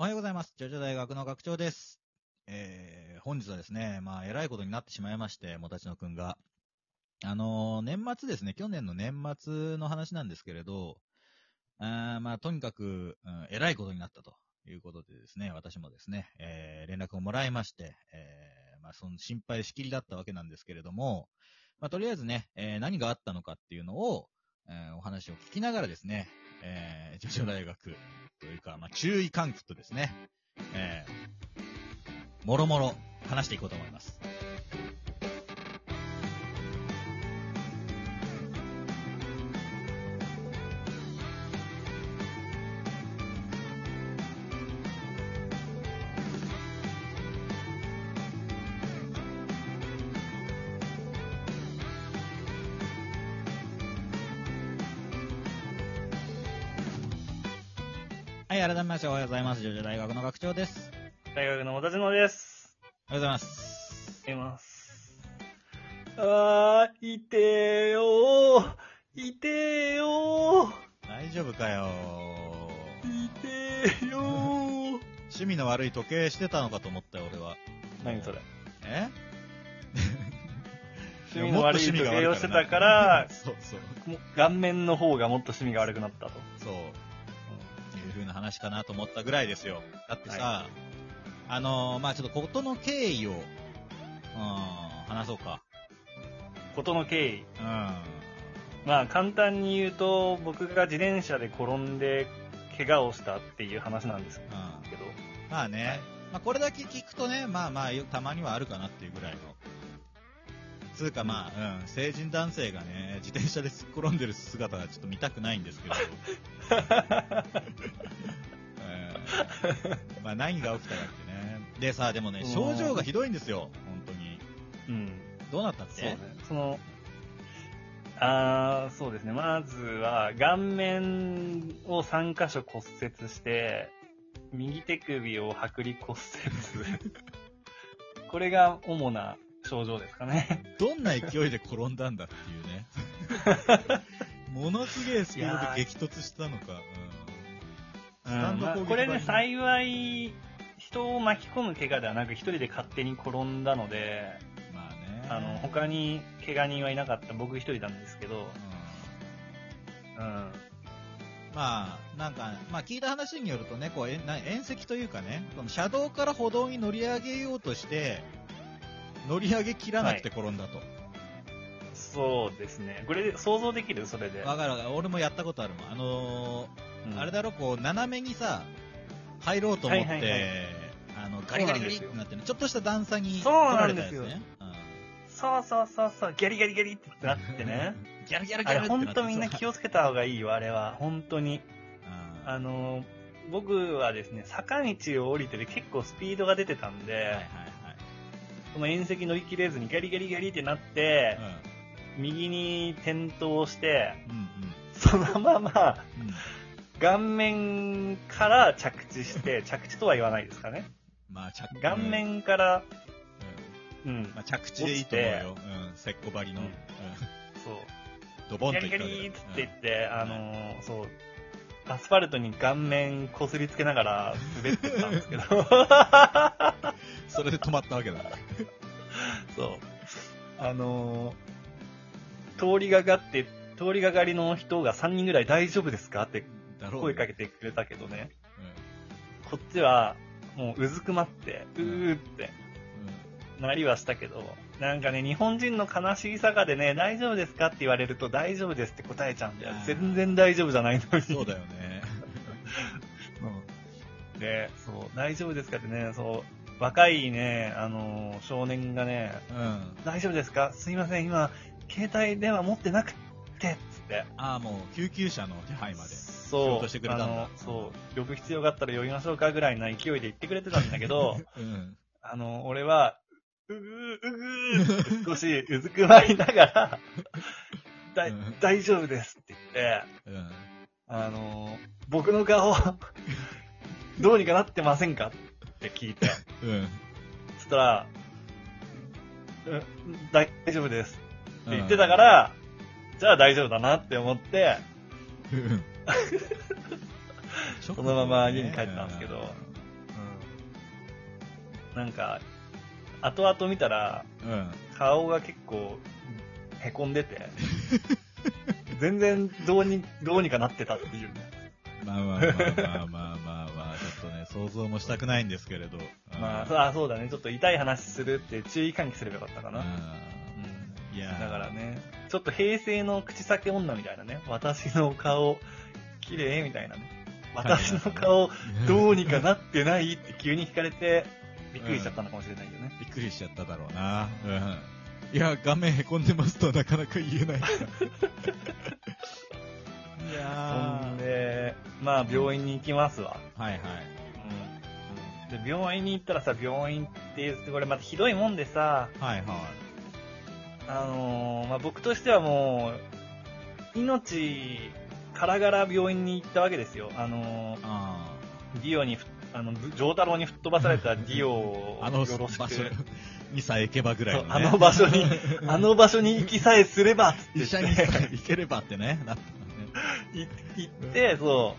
おはようございます。ジョジョ大学の学長です。えー、本日はですね、まあ、偉いことになってしまいまして、もたちのくんが。あのー年末ですね、去年の年末の話なんですけれど、あまあ、とにかく、うん、偉いことになったということでですね、私もですね、えー、連絡をもらいまして、えー、まあ、その心配しきりだったわけなんですけれども、まあ、とりあえずね、えー何があったのかっていうのを、えーお話を聞きながらですね、えー、ジョジョ大学というか、まあ、注意喚起とですね、えー、もろもろ話していこうと思います。い、改めましておはようございます。ジョジョ大学の学長です。大学の私野です。おはようございます。います。あー、いてーよー。いてーよ大丈夫かよー。いてーよー。趣味の悪い時計してたのかと思ったよ、俺は。何それ？え？趣味の悪い時計をしてたから、そうそう。もう顔面の方がもっと趣味が悪くなったと。話かなと思ったぐらいですよ。だってさ、あのーまあちょっと事の経緯を、うん、話そうか。ことの経緯。うん。まあ簡単に言うと、僕が自転車で転んで怪我をしたっていう話なんですうん。けど。まあね、はいまあこれだけ聞くとね、まあまあよたまにはあるかなっていうぐらいの。つうかまあ、うん、成人男性がね、自転車で突っ転んでる姿はちょっと見たくないんですけど。うんまあ何が起きたかってね。でさ、でもね、症状がひどいんですよ、本当に。うん。どうなったって？そうね。その、あーそうですね。まずは、顔面を3箇所骨折して、右手首を剥離骨折。これが主な症状ですかね。どんな勢いで転んだんだっていうね。ものすげえスピードで激突したのか。うんこれね、版幸い、人を巻き込む怪我ではなく、一人で勝手に転んだので、まあね。あの、他に怪我人はいなかった僕一人なんですけど、うんうん。まあ、なんか、まあ聞いた話によるとね、こう、えな縁石というかね、その車道から歩道に乗り上げようとして、乗り上げきらなくて転んだと。そうですね。これ、想像できる？それで。わ、かるわかる。俺もやったことあるもん。あのーうんあれだろ、こう、斜めにさ、入ろうと思って、はいはいはいあの、ガリガリガリってなってね、ちょっとした段差にそう取らなんですよれたやつね。そうそうそうそう、ギャリギャリギャリってなってね。ギャルギャルギあれ、ャルってなってほんとみんな気をつけた方がいいよ、あれは。本当に。うんあの、僕はですね、坂道を降りてて結構スピードが出てたんで、はいはいはい。その縁石乗り切れずにギャリギャリギャリってなって、右に転倒して、うん。うんそのままうん。うん。顔面から着地して、着地とは言わないですかね。まあ、着顔面から、うんうん、まあ、着地でいいと思うよ。うん。せっこばりの。ううんん。そう。ドボンといったわけだリーって言って、あのーそう、アスファルトに顔面こすりつけながら滑ってったんですけど、う んそれで止まったわけだ。そう。あのー通りがかって、通りがかりの人が3人ぐらい大丈夫ですか？って声かけてくれたけどね、うん。こっちはもううずくまって、ううんーってなりはしたけど、なんかね、日本人の悲しい坂でね、大丈夫ですかって言われると大丈夫ですって答えちゃうんだよ全然大丈夫じゃないのに。そうだよね。うんで、そう、大丈夫ですかってね、そう、若いね、あのー少年がね、うん。大丈夫ですか？すいません、今、携帯電話持ってなくて、つって。ああ、もう、救急車の手配まで。そうあの、そう、呼ぶ必要があったら呼びましょうかぐらいな勢いで言ってくれてたんだけど、うん。あの、俺は、うぐー、うぐー少しうずくまりながら、だいうん。大丈夫ですって言って、うん。あの、僕の顔、どうにかなってませんかって聞いて、うん。そしたら、うん、大丈夫ですって言ってたから、じゃあ大丈夫だなって思って、うん、そのまま家に帰ったんですけど、なんか、後々見たら、うん。顔が結構、へこんでて、全然どうに、どうにかなってたっていうね。まあまあまあまあまあまあまあ、ちょっとね、想像もしたくないんですけれど。まあ、うそあそうだね。ちょっと痛い話するって注意喚起すればよかったかな。ん。うんいやーだからね、ちょっと平成の口先女みたいなね。私の顔、綺麗みたいなね。私の顔、どうにかなってないって急に聞かれて、びっくりしちゃったのかもしれないよね。びっくりしちゃっただろうな。うん。いや、画面へこんでますとはなかなか言えない。いやほんで、まあ病院に行きますわ。はいはい。うん。で、病院に行ったらさ、病院って言って、これまたひどいもんでさ、はいはい。あのーまあ僕としてはもう、命からがら病院に行ったわけですよ。あのーあディオにふ、あの、ぶ丈太郎に吹っ飛ばされたディオをあ。あのよろしく場所にさえ行けばぐらいの、ね。あの場所に、あの場所に行きさえすればって医者にさえ行ければってね、なったのね。い行って、そ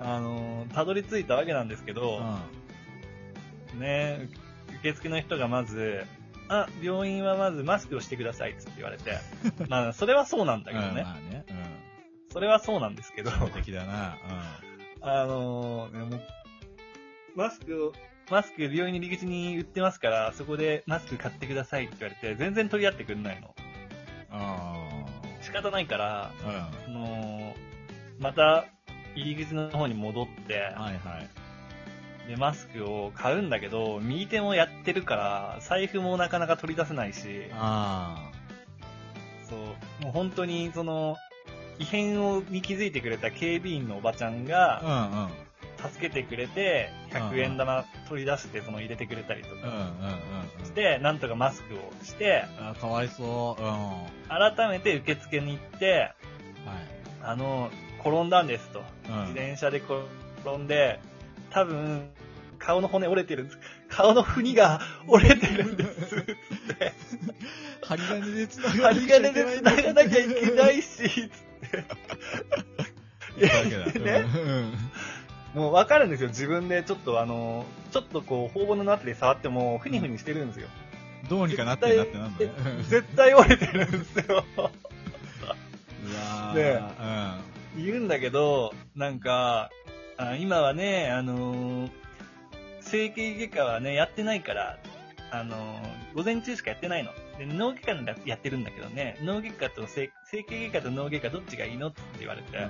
う、あのーたどり着いたわけなんですけど、ね、受付の人がまず、あ、病院はまずマスクをしてくださいっつって言われて、まあ、それはそうなんだうん。けどね。まあね。それはそうなんですけどうん。、だな。あのーねもうマスクを、マスク病院の入り口に売ってますから、そこでマスク買ってくださいって言われて、全然取り合ってくんないの。うん。あ仕方ないから、あ。あのーまた入り口の方に戻って、うん。はいはい。で、マスクを買うんだけど、右手もやってるから、財布もなかなか取り出せないし、あそう、もう本当に、その、異変をに気づいてくれた警備員のおばちゃんあ。が、うんうん。助けてくれて、うん100円玉取り出して、その入れてくれたりとうんうんかうんうん。して、なんとかマスクをして、あかわいそう。うん。は改めて受付に行って、い。あの、転んだんですと。うん自転車で転んで、多分、顔の骨折れてるんです。顔のふにが折れてるんです。って。針金で繋が針金で繋がなきゃいけないし、つって。言ったわけだ。ねうんもうわかるんですよ。自分でちょっとあの、ちょっとこう、頬骨のあたり触っても、ふにふにしてるんですよ。どうにかなってんなってなんだね。絶対折れてるんですよ。うわーねうん。言うんだけど、なんか、あ今はね、あのー整形外科はね、やってないから、あのー午前中しかやってないの。で、脳外科ならやってるんだけどね、脳外科と整整形外科と脳外科どっちがいいのって言われて、うん。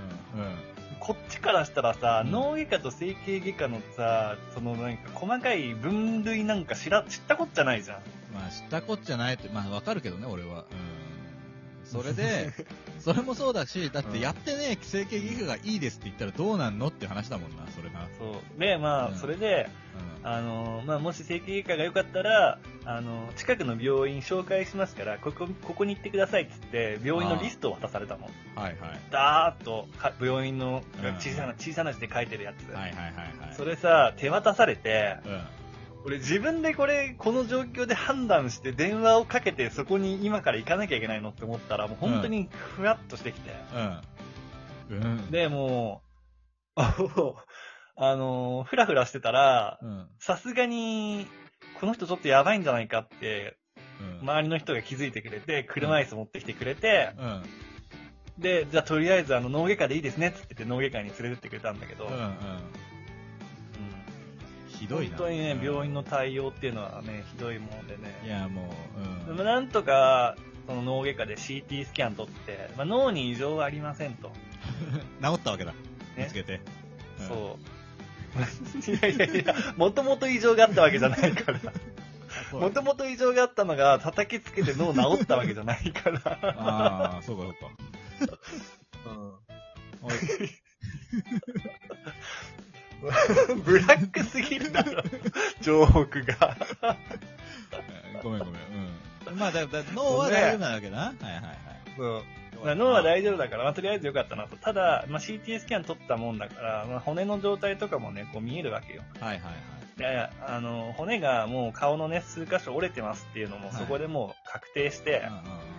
こっちからしたらさ、うん脳外科と整形外科のさ、そのなんか細かい分類なんか知ら、知ったこっちゃないじゃん。まあ、知ったこっちゃないって、まあ、わかるけどね、俺は。うん。それで、それもそうだし、だってやってね、整形外科がいいですって言ったらどうなんのって話だもんな、それな。そう。で、まあ、うんそれで、あの、まあ、もし整形外科が良かったら、あの、近くの病院紹介しますから、ここ、ここに行ってくださいって言って、病院のリストを渡されたの。うん。はいはい。ダーッとか、病院のうん小さな、小さな字で書いてるやつ。はいはいはいはい。それさ、手渡されて、うん。俺自分でこれ、この状況で判断して電話をかけてそこに今から行かなきゃいけないのって思ったら、もう本当にふわっとしてきて。うん。うん。で、もう、あの、ふらふらしてたら、うん。さすがに、この人ちょっとやばいんじゃないかって、うん。周りの人が気づいてくれて、車椅子持ってきてくれて、うん。で、じゃあとりあえずあの脳外科でいいですねって言って脳外科に連れてってくれたんだけど、うん。うん。ひどいな。本当にね、うん病院の対応っていうのはね、ひどいもんでね。いや、もう、うん。でもなんとか、その脳外科で CT スキャン取って、まあ、脳に異常はありませんと。治ったわけだ。見つけて。んそう。いやいやいや、もともと異常があったわけじゃないから。もともと異常があったのが叩きつけて脳治ったわけじゃないから。ああ、そうかそうか。ブラックすぎるだろ、情報が。ごめんごめん。うん。まあ、だ、だ、脳は大丈夫なわけだな。はいはいはい。そう。まあ脳は大丈夫だから、まあ、とりあえずよかったなと。ただ、まあ、CT スキャン取ったもんだから、まあ、骨の状態とかもね、こう見えるわけよ。はいはいはい。で、あの、骨がもう顔のね、数箇所折れてますっていうのも、はいそこでもう確定して、うんうんうん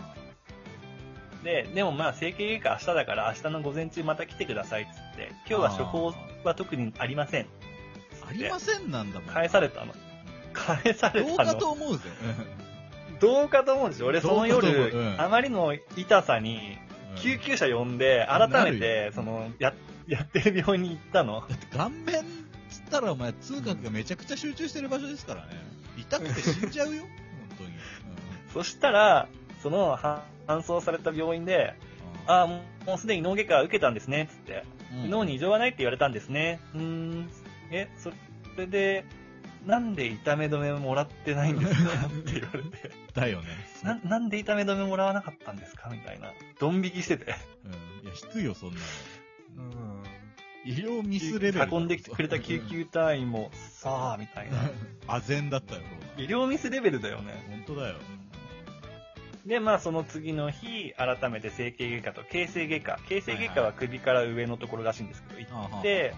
で、でもまあ、整形外科明日だから、明日の午前中また来てくださいっつって、今日は処方は特にありません。ありませんなんだもん。返されたの。返されどうたの。かと思うぜ。どうかと思うんですよ。俺その夜、うんあまりの痛さに、うん救急車呼んで、改めて、その、や、やってる病院に行ったの。だって顔面つったらお前痛覚がめちゃくちゃ集中してる場所ですからね。痛くて死んじゃうよ。本当に。そしたら、その、は搬送された病院で、うんああ、もうすでに脳外科受けたんですね、つって。うん脳に異常はないって言われたんですね。うーん。え、それで、なんで痛め止めもらってないんですかって言われて。だよね。な、なんで痛め止めもらわなかったんですか？みたいな。ドン引きしてて。うん。いや、引くよ、そんなの。うん。医療ミスレベル。運んできてくれた救急隊員も、さあ、みたいな。あぜんだったよ、医療ミスレベルだよね。本当だよ。で、まあ、その次の日、改めて整形外科と形成外科。形成外科は首から上のところらしいんですけど、行って、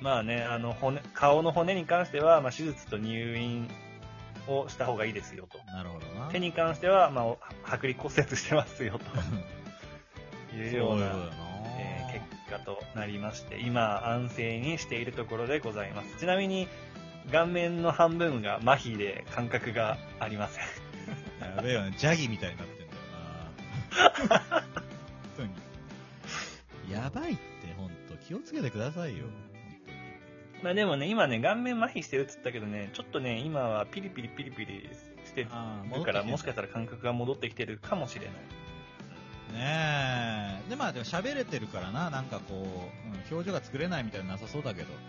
まあね、あの、骨、顔の骨に関しては、まあ、手術と入院をした方がいいですよと。なるほどな。手に関しては、まあ、剥離骨折してますよと いうような、えー結果となりまして、今、安静にしているところでございます。ちなみに、顔面の半分が麻痺で感覚がありません。やべえよね、ジャギみたいになってんだよな。本当に。やばいって、ほんと。気をつけてくださいよ。まあでもね、今ね、顔面麻痺してるっつったけどね、ちょっとね、今はピリピリピリピリしてるから、もしかししたら感覚が戻ってきてるかもしれない。ねえ。で、まあ、でも喋れてるからな、なんかこう、うん、表情が作れないみたいなのなさそうだけど。はい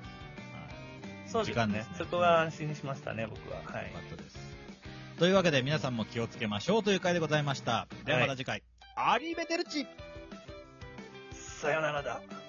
そうですね時間ですね。そこは安心しましたね、僕は。はいよか。ったです。というわけで、皆さんも気をつけましょうという回でございました。ではまた次回、アリーベテルチさよならだ。